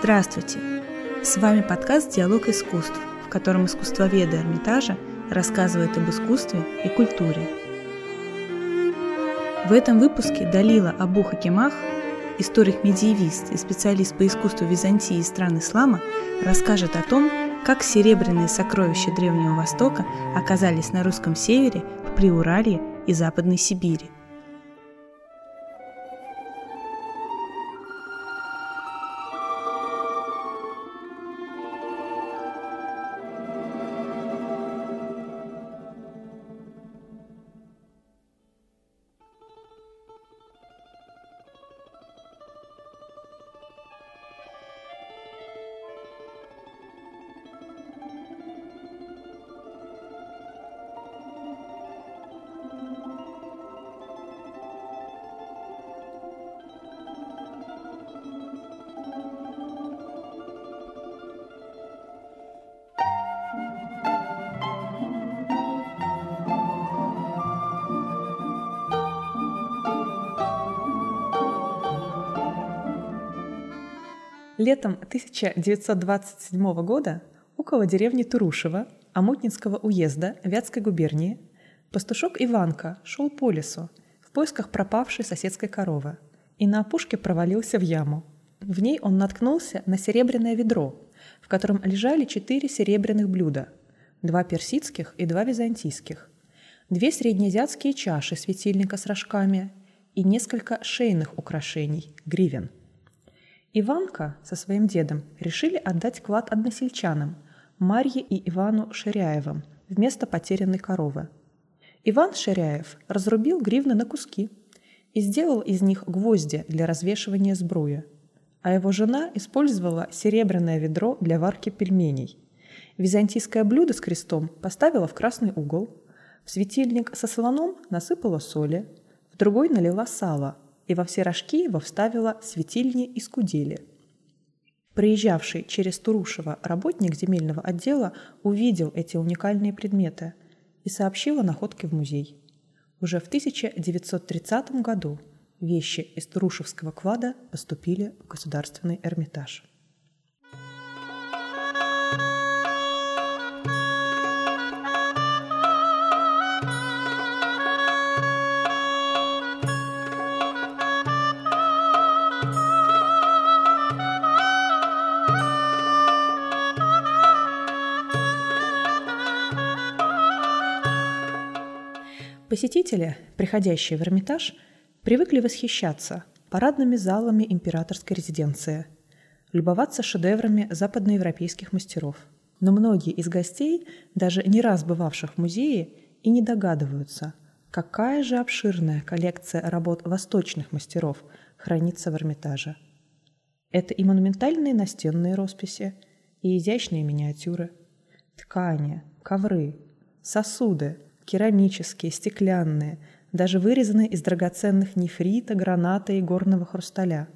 Здравствуйте! С вами подкаст «Диалог искусств», в котором искусствоведы Эрмитажа рассказывают об искусстве и культуре. В этом выпуске Далила Абу Хакимах, историк-медиевист и специалист по искусству Византии и стран ислама, расскажет о том, как серебряные сокровища Древнего Востока оказались на русском севере, в Приуралье и Западной Сибири. Летом 1927 года около деревни Турушева Амутнинского уезда Вятской губернии пастушок Иванка шел по лесу в поисках пропавшей соседской коровы и на опушке провалился в яму. В ней он наткнулся на серебряное ведро, в котором лежали четыре серебряных блюда, два персидских и два византийских, две среднеазиатские чаши светильника с рожками и несколько шейных украшений – гривен – Иванка со своим дедом решили отдать клад односельчанам Марье и Ивану Ширяевым вместо потерянной коровы. Иван Ширяев разрубил гривны на куски и сделал из них гвозди для развешивания сбруи, а его жена использовала серебряное ведро для варки пельменей. Византийское блюдо с крестом поставила в красный угол, в светильник со слоном насыпала соли, в другой налила сало – и во все рожки его вставила светильни и скудели. Приезжавший через Турушева работник земельного отдела увидел эти уникальные предметы и сообщил о находке в музей. Уже в 1930 году вещи из Турушевского клада поступили в Государственный Эрмитаж. Посетители, приходящие в Эрмитаж, привыкли восхищаться парадными залами императорской резиденции, любоваться шедеврами западноевропейских мастеров. Но многие из гостей, даже не раз бывавших в музее, и не догадываются, какая же обширная коллекция работ восточных мастеров хранится в Эрмитаже. Это и монументальные настенные росписи, и изящные миниатюры, ткани, ковры, сосуды – керамические, стеклянные, даже вырезанные из драгоценных нефрита, граната и горного хрусталя.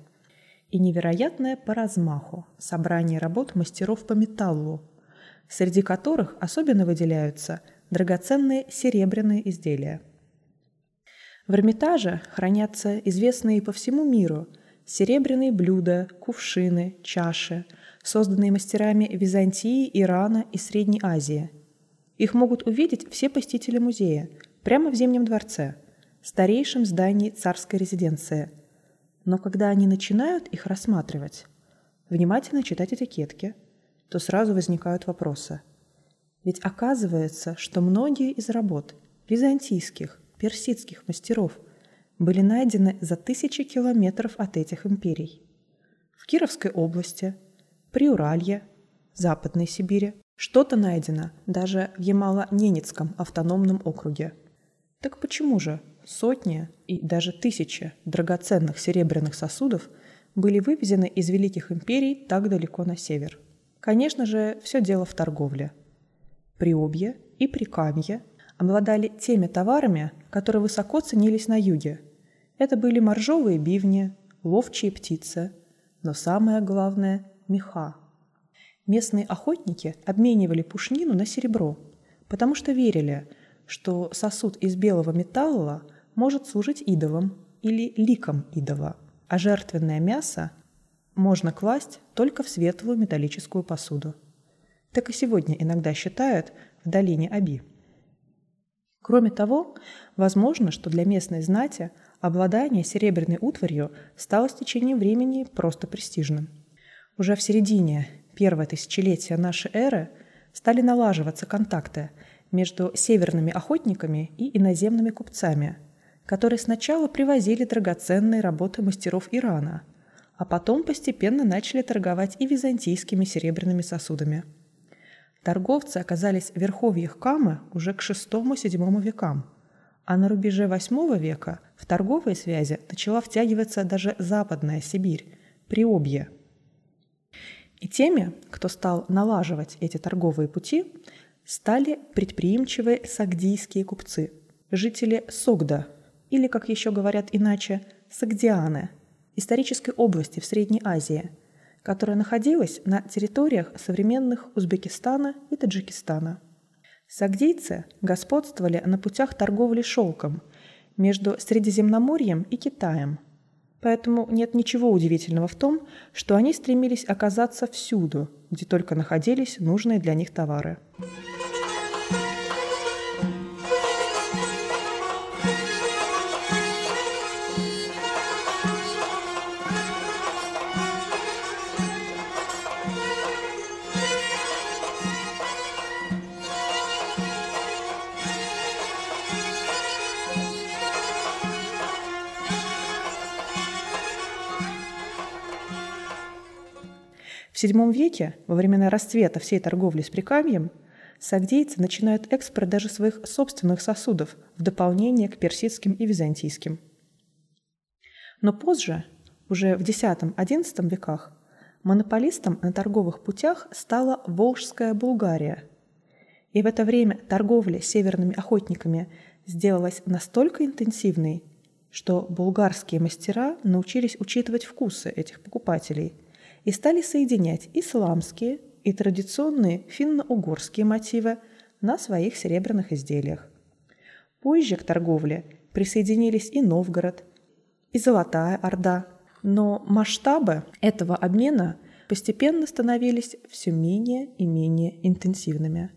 И невероятное по размаху собрание работ мастеров по металлу, среди которых особенно выделяются драгоценные серебряные изделия. В Эрмитаже хранятся известные по всему миру серебряные блюда, кувшины, чаши, созданные мастерами Византии, Ирана и Средней Азии – их могут увидеть все посетители музея, прямо в Зимнем дворце, старейшем здании царской резиденции. Но когда они начинают их рассматривать, внимательно читать этикетки, то сразу возникают вопросы. Ведь оказывается, что многие из работ византийских, персидских мастеров были найдены за тысячи километров от этих империй. В Кировской области, Приуралье, Западной Сибири, что-то найдено даже в Ямало-Ненецком автономном округе. Так почему же сотни и даже тысячи драгоценных серебряных сосудов были вывезены из великих империй так далеко на север? Конечно же, все дело в торговле. Приобье и Прикамье обладали теми товарами, которые высоко ценились на юге. Это были моржовые бивни, ловчие птицы, но самое главное – меха – Местные охотники обменивали пушнину на серебро, потому что верили, что сосуд из белого металла может служить идолом или ликом идола, а жертвенное мясо можно класть только в светлую металлическую посуду. Так и сегодня иногда считают в долине Аби. Кроме того, возможно, что для местной знати обладание серебряной утварью стало с течением времени просто престижным. Уже в середине первого тысячелетия нашей эры стали налаживаться контакты между северными охотниками и иноземными купцами, которые сначала привозили драгоценные работы мастеров Ирана, а потом постепенно начали торговать и византийскими серебряными сосудами. Торговцы оказались в верховьях Камы уже к VI-VII векам, а на рубеже VIII века в торговые связи начала втягиваться даже Западная Сибирь, Приобье. И теми, кто стал налаживать эти торговые пути, стали предприимчивые сагдийские купцы, жители Согда, или, как еще говорят иначе, Сагдианы, исторической области в Средней Азии, которая находилась на территориях современных Узбекистана и Таджикистана. Сагдийцы господствовали на путях торговли шелком между Средиземноморьем и Китаем. Поэтому нет ничего удивительного в том, что они стремились оказаться всюду, где только находились нужные для них товары. В VII веке, во времена расцвета всей торговли с Прикамьем, сагдейцы начинают экспорт даже своих собственных сосудов в дополнение к персидским и византийским. Но позже, уже в X-XI веках, монополистом на торговых путях стала Волжская Булгария. И в это время торговля северными охотниками сделалась настолько интенсивной, что булгарские мастера научились учитывать вкусы этих покупателей – и стали соединять исламские и традиционные финно-угорские мотивы на своих серебряных изделиях. Позже к торговле присоединились и Новгород, и Золотая Орда, но масштабы этого обмена постепенно становились все менее и менее интенсивными,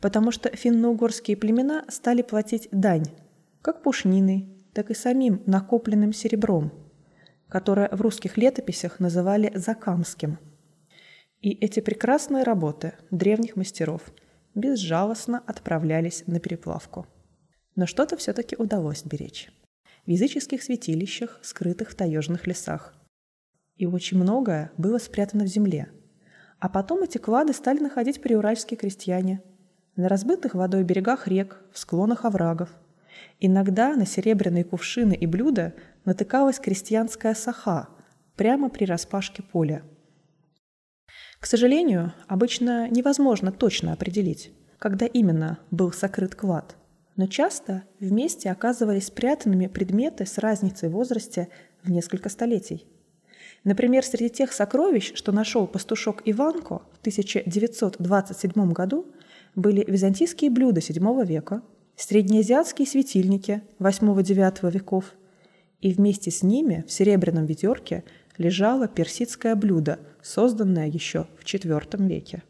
потому что финно-угорские племена стали платить дань как пушниной, так и самим накопленным серебром – которое в русских летописях называли «закамским». И эти прекрасные работы древних мастеров безжалостно отправлялись на переплавку. Но что-то все-таки удалось беречь. В языческих святилищах, скрытых в таежных лесах. И очень многое было спрятано в земле. А потом эти клады стали находить приуральские крестьяне на разбитых водой берегах рек, в склонах оврагов. Иногда на серебряные кувшины и блюда натыкалась крестьянская саха прямо при распашке поля. К сожалению, обычно невозможно точно определить, когда именно был сокрыт клад, но часто вместе оказывались спрятанными предметы с разницей в возрасте в несколько столетий. Например, среди тех сокровищ, что нашел пастушок Иванко в 1927 году, были византийские блюда VII века, среднеазиатские светильники VIII-IX веков – и вместе с ними в серебряном ведерке лежало персидское блюдо, созданное еще в IV веке.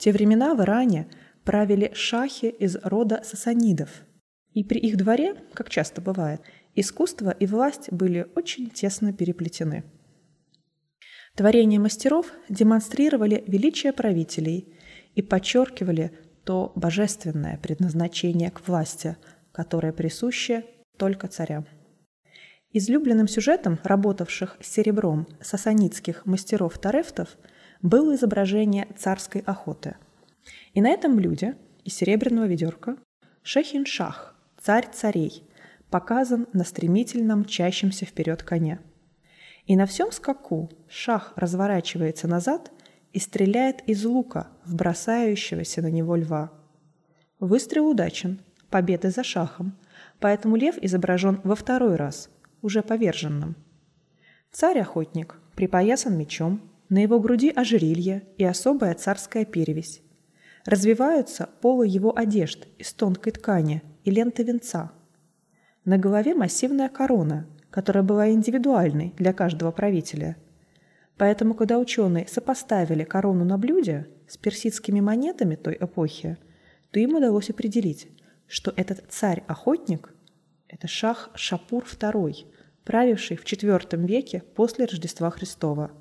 Те времена в Иране правили шахи из рода сасанидов. И при их дворе, как часто бывает, искусство и власть были очень тесно переплетены. Творения мастеров демонстрировали величие правителей и подчеркивали то божественное предназначение к власти, которое присуще только царям. Излюбленным сюжетом работавших с серебром сасанидских мастеров-тарефтов – было изображение царской охоты. И на этом блюде из серебряного ведерка Шехин-Шах, царь царей, показан на стремительном мчащемся вперед коне. И на всем скаку шах разворачивается назад и стреляет из лука в бросающегося на него льва. Выстрел удачен, победа за шахом, поэтому лев изображен во второй раз, уже поверженным. Царь-охотник припоясан мечом, на его груди ожерелье и особая царская перевесь. Развиваются полы его одежд из тонкой ткани и ленты венца. На голове массивная корона, которая была индивидуальной для каждого правителя. Поэтому, когда ученые сопоставили корону на блюде с персидскими монетами той эпохи, то им удалось определить, что этот царь-охотник – это шах Шапур II, правивший в IV веке после Рождества Христова.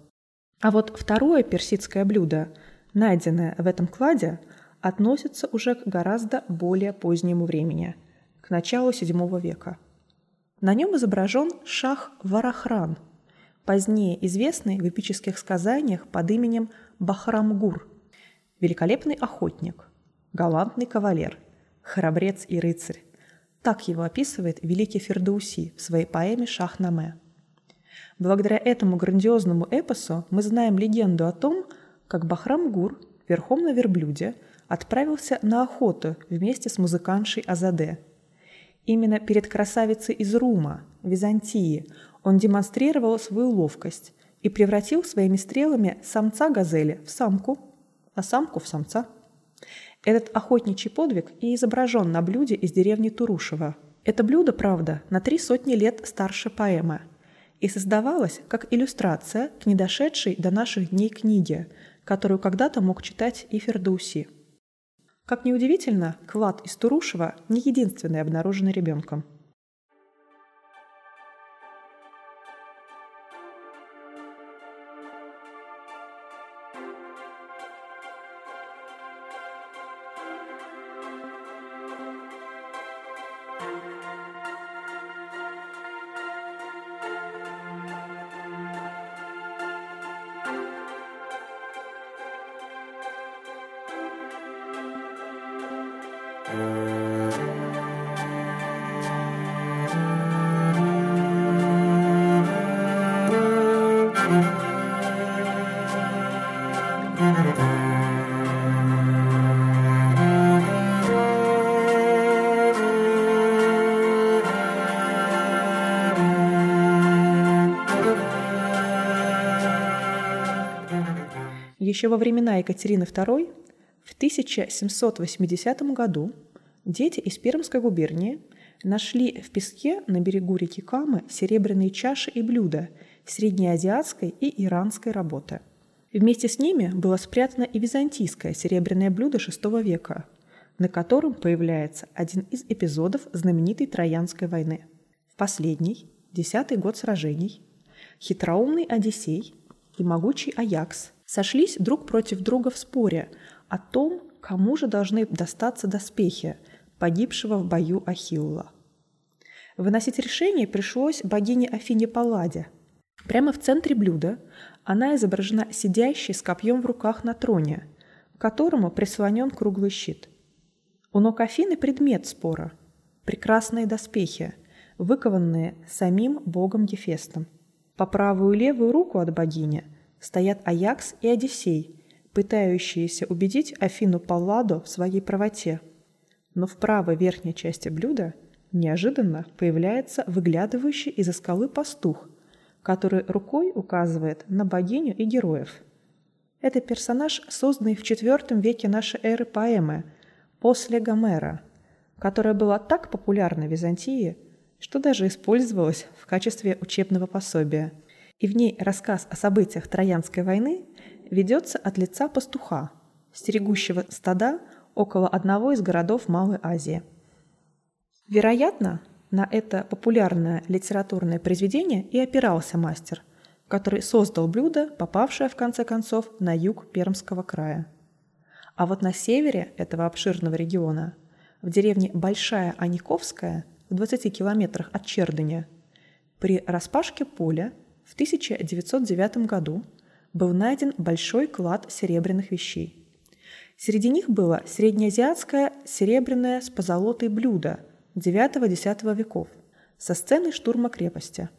А вот второе персидское блюдо, найденное в этом кладе, относится уже к гораздо более позднему времени, к началу VII века. На нем изображен шах Варахран, позднее известный в эпических сказаниях под именем Бахрамгур, великолепный охотник, галантный кавалер, храбрец и рыцарь. Так его описывает великий Фердауси в своей поэме «Шах-Наме». Благодаря этому грандиозному эпосу мы знаем легенду о том, как Бахрам-Гур верхом на верблюде отправился на охоту вместе с музыканшей Азаде. Именно перед красавицей из Рума, Византии, он демонстрировал свою ловкость и превратил своими стрелами самца газели в самку, а самку в самца. Этот охотничий подвиг и изображен на блюде из деревни Турушева. Это блюдо, правда, на три сотни лет старше поэмы и создавалось как иллюстрация к недошедшей до наших дней книге, которую когда-то мог читать и Фердауси. Как ни удивительно, клад из Турушева не единственный обнаруженный ребенком – Еще во времена Екатерины II в 1780 году дети из Пермской губернии нашли в песке на берегу реки Камы серебряные чаши и блюда среднеазиатской и иранской работы. Вместе с ними было спрятано и византийское серебряное блюдо VI века, на котором появляется один из эпизодов знаменитой Троянской войны. В последний, десятый год сражений, хитроумный Одиссей и могучий Аякс – сошлись друг против друга в споре о том, кому же должны достаться доспехи погибшего в бою Ахилла. Выносить решение пришлось богине Афине Палладе. Прямо в центре блюда она изображена сидящей с копьем в руках на троне, к которому прислонен круглый щит. У ног Афины предмет спора – прекрасные доспехи, выкованные самим богом Гефестом. По правую и левую руку от богини – стоят Аякс и Одиссей, пытающиеся убедить Афину Палладу в своей правоте. Но в правой верхней части блюда неожиданно появляется выглядывающий из-за скалы пастух, который рукой указывает на богиню и героев. Это персонаж, созданный в IV веке нашей эры поэмы «После Гомера», которая была так популярна в Византии, что даже использовалась в качестве учебного пособия – и в ней рассказ о событиях Троянской войны ведется от лица пастуха, стерегущего стада около одного из городов Малой Азии. Вероятно, на это популярное литературное произведение и опирался мастер, который создал блюдо, попавшее в конце концов на юг Пермского края. А вот на севере этого обширного региона, в деревне Большая Аниковская, в 20 километрах от Чердыня, при распашке поля в 1909 году был найден большой клад серебряных вещей. Среди них было среднеазиатское серебряное с позолотой блюдо IX-X веков со сценой штурма крепости.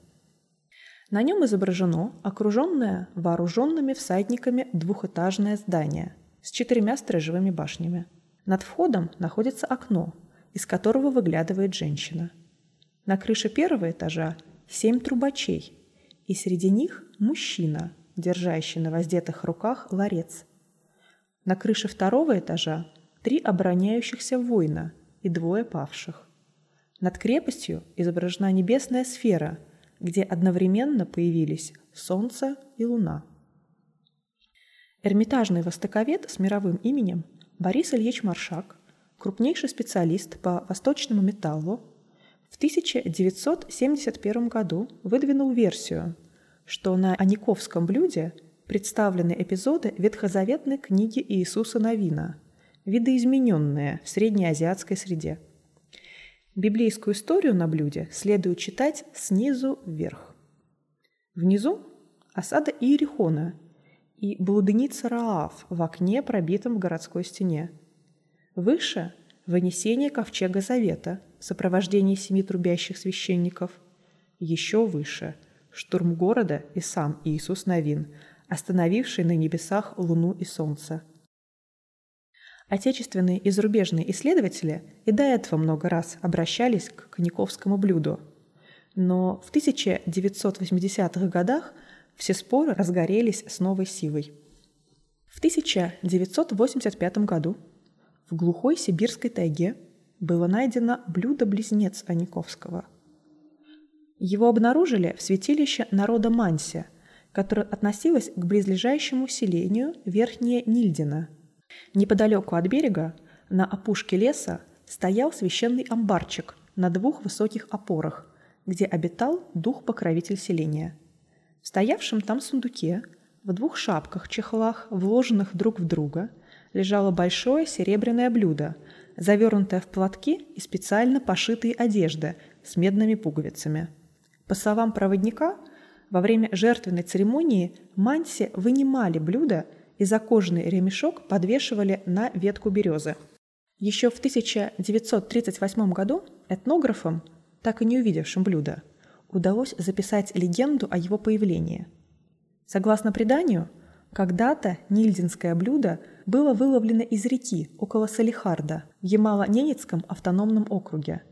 На нем изображено окруженное вооруженными всадниками двухэтажное здание с четырьмя сторожевыми башнями. Над входом находится окно, из которого выглядывает женщина. На крыше первого этажа семь трубачей, и среди них мужчина, держащий на воздетых руках ларец. На крыше второго этажа три обороняющихся воина и двое павших. Над крепостью изображена небесная сфера, где одновременно появились Солнце и Луна. Эрмитажный востоковед с мировым именем Борис Ильич Маршак, крупнейший специалист по восточному металлу, в 1971 году выдвинул версию, что на Аниковском блюде представлены эпизоды ветхозаветной книги Иисуса Новина, видоизмененные в среднеазиатской среде. Библейскую историю на блюде следует читать снизу вверх. Внизу – осада Иерихона и блудница Раав в окне, пробитом в городской стене. Выше – вынесение ковчега Завета в сопровождении семи трубящих священников. Еще выше – штурм города и сам Иисус Новин, остановивший на небесах луну и солнце. Отечественные и зарубежные исследователи и до этого много раз обращались к коньяковскому блюду. Но в 1980-х годах все споры разгорелись с новой силой. В 1985 году в глухой сибирской тайге было найдено блюдо-близнец Аниковского. Его обнаружили в святилище народа Манси, которое относилось к близлежащему селению Верхнее Нильдино. Неподалеку от берега, на опушке леса, стоял священный амбарчик на двух высоких опорах, где обитал дух-покровитель селения – в стоявшем там сундуке, в двух шапках-чехлах, вложенных друг в друга, лежало большое серебряное блюдо, завернутое в платки и специально пошитые одежды с медными пуговицами. По словам проводника, во время жертвенной церемонии манси вынимали блюдо и за кожаный ремешок подвешивали на ветку березы. Еще в 1938 году этнографам, так и не увидевшим блюдо, удалось записать легенду о его появлении. Согласно преданию, когда-то нильдинское блюдо было выловлено из реки около Салихарда в Ямало-Ненецком автономном округе.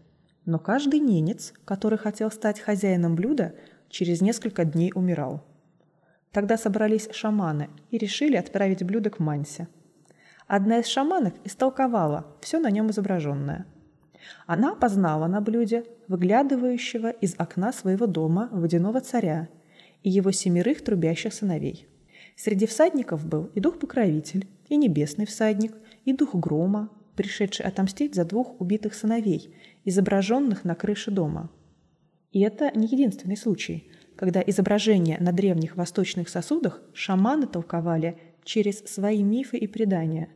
Но каждый ненец, который хотел стать хозяином блюда, через несколько дней умирал. Тогда собрались шаманы и решили отправить блюдо к Мансе. Одна из шаманов истолковала все на нем изображенное – она опознала на блюде выглядывающего из окна своего дома водяного царя и его семерых трубящих сыновей. Среди всадников был и дух-покровитель, и небесный всадник, и дух грома, пришедший отомстить за двух убитых сыновей, изображенных на крыше дома. И это не единственный случай, когда изображения на древних восточных сосудах шаманы толковали через свои мифы и предания.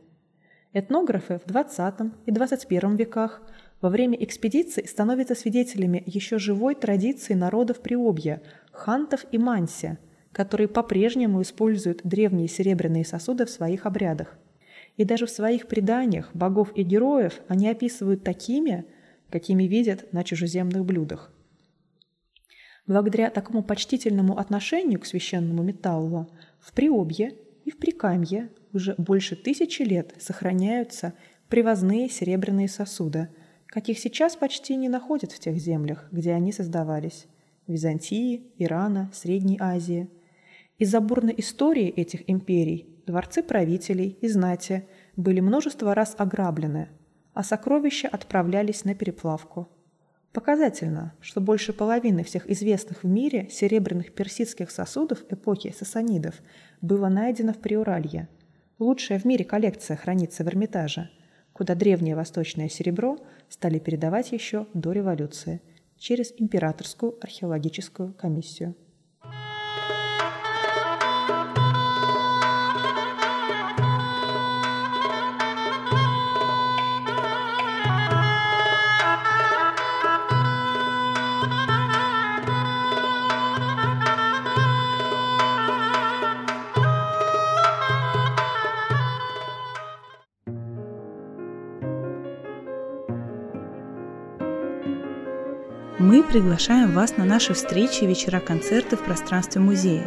Этнографы в XX и XXI веках – во время экспедиции становятся свидетелями еще живой традиции народов Приобья – хантов и манси, которые по-прежнему используют древние серебряные сосуды в своих обрядах. И даже в своих преданиях богов и героев они описывают такими, какими видят на чужеземных блюдах. Благодаря такому почтительному отношению к священному металлу в Приобье и в Прикамье уже больше тысячи лет сохраняются привозные серебряные сосуды – каких сейчас почти не находят в тех землях, где они создавались – Византии, Ирана, Средней Азии. Из-за бурной истории этих империй дворцы правителей и знати были множество раз ограблены, а сокровища отправлялись на переплавку. Показательно, что больше половины всех известных в мире серебряных персидских сосудов эпохи сасанидов было найдено в Приуралье. Лучшая в мире коллекция хранится в Эрмитаже – куда древнее восточное серебро стали передавать еще до революции через Императорскую археологическую комиссию. Мы приглашаем вас на наши встречи и вечера-концерты в пространстве музея.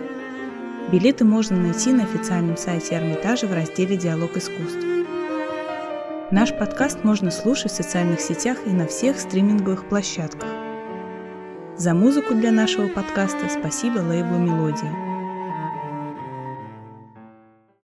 Билеты можно найти на официальном сайте Эрмитажа в разделе «Диалог искусств». Наш подкаст можно слушать в социальных сетях и на всех стриминговых площадках. За музыку для нашего подкаста спасибо лейблу «Мелодия».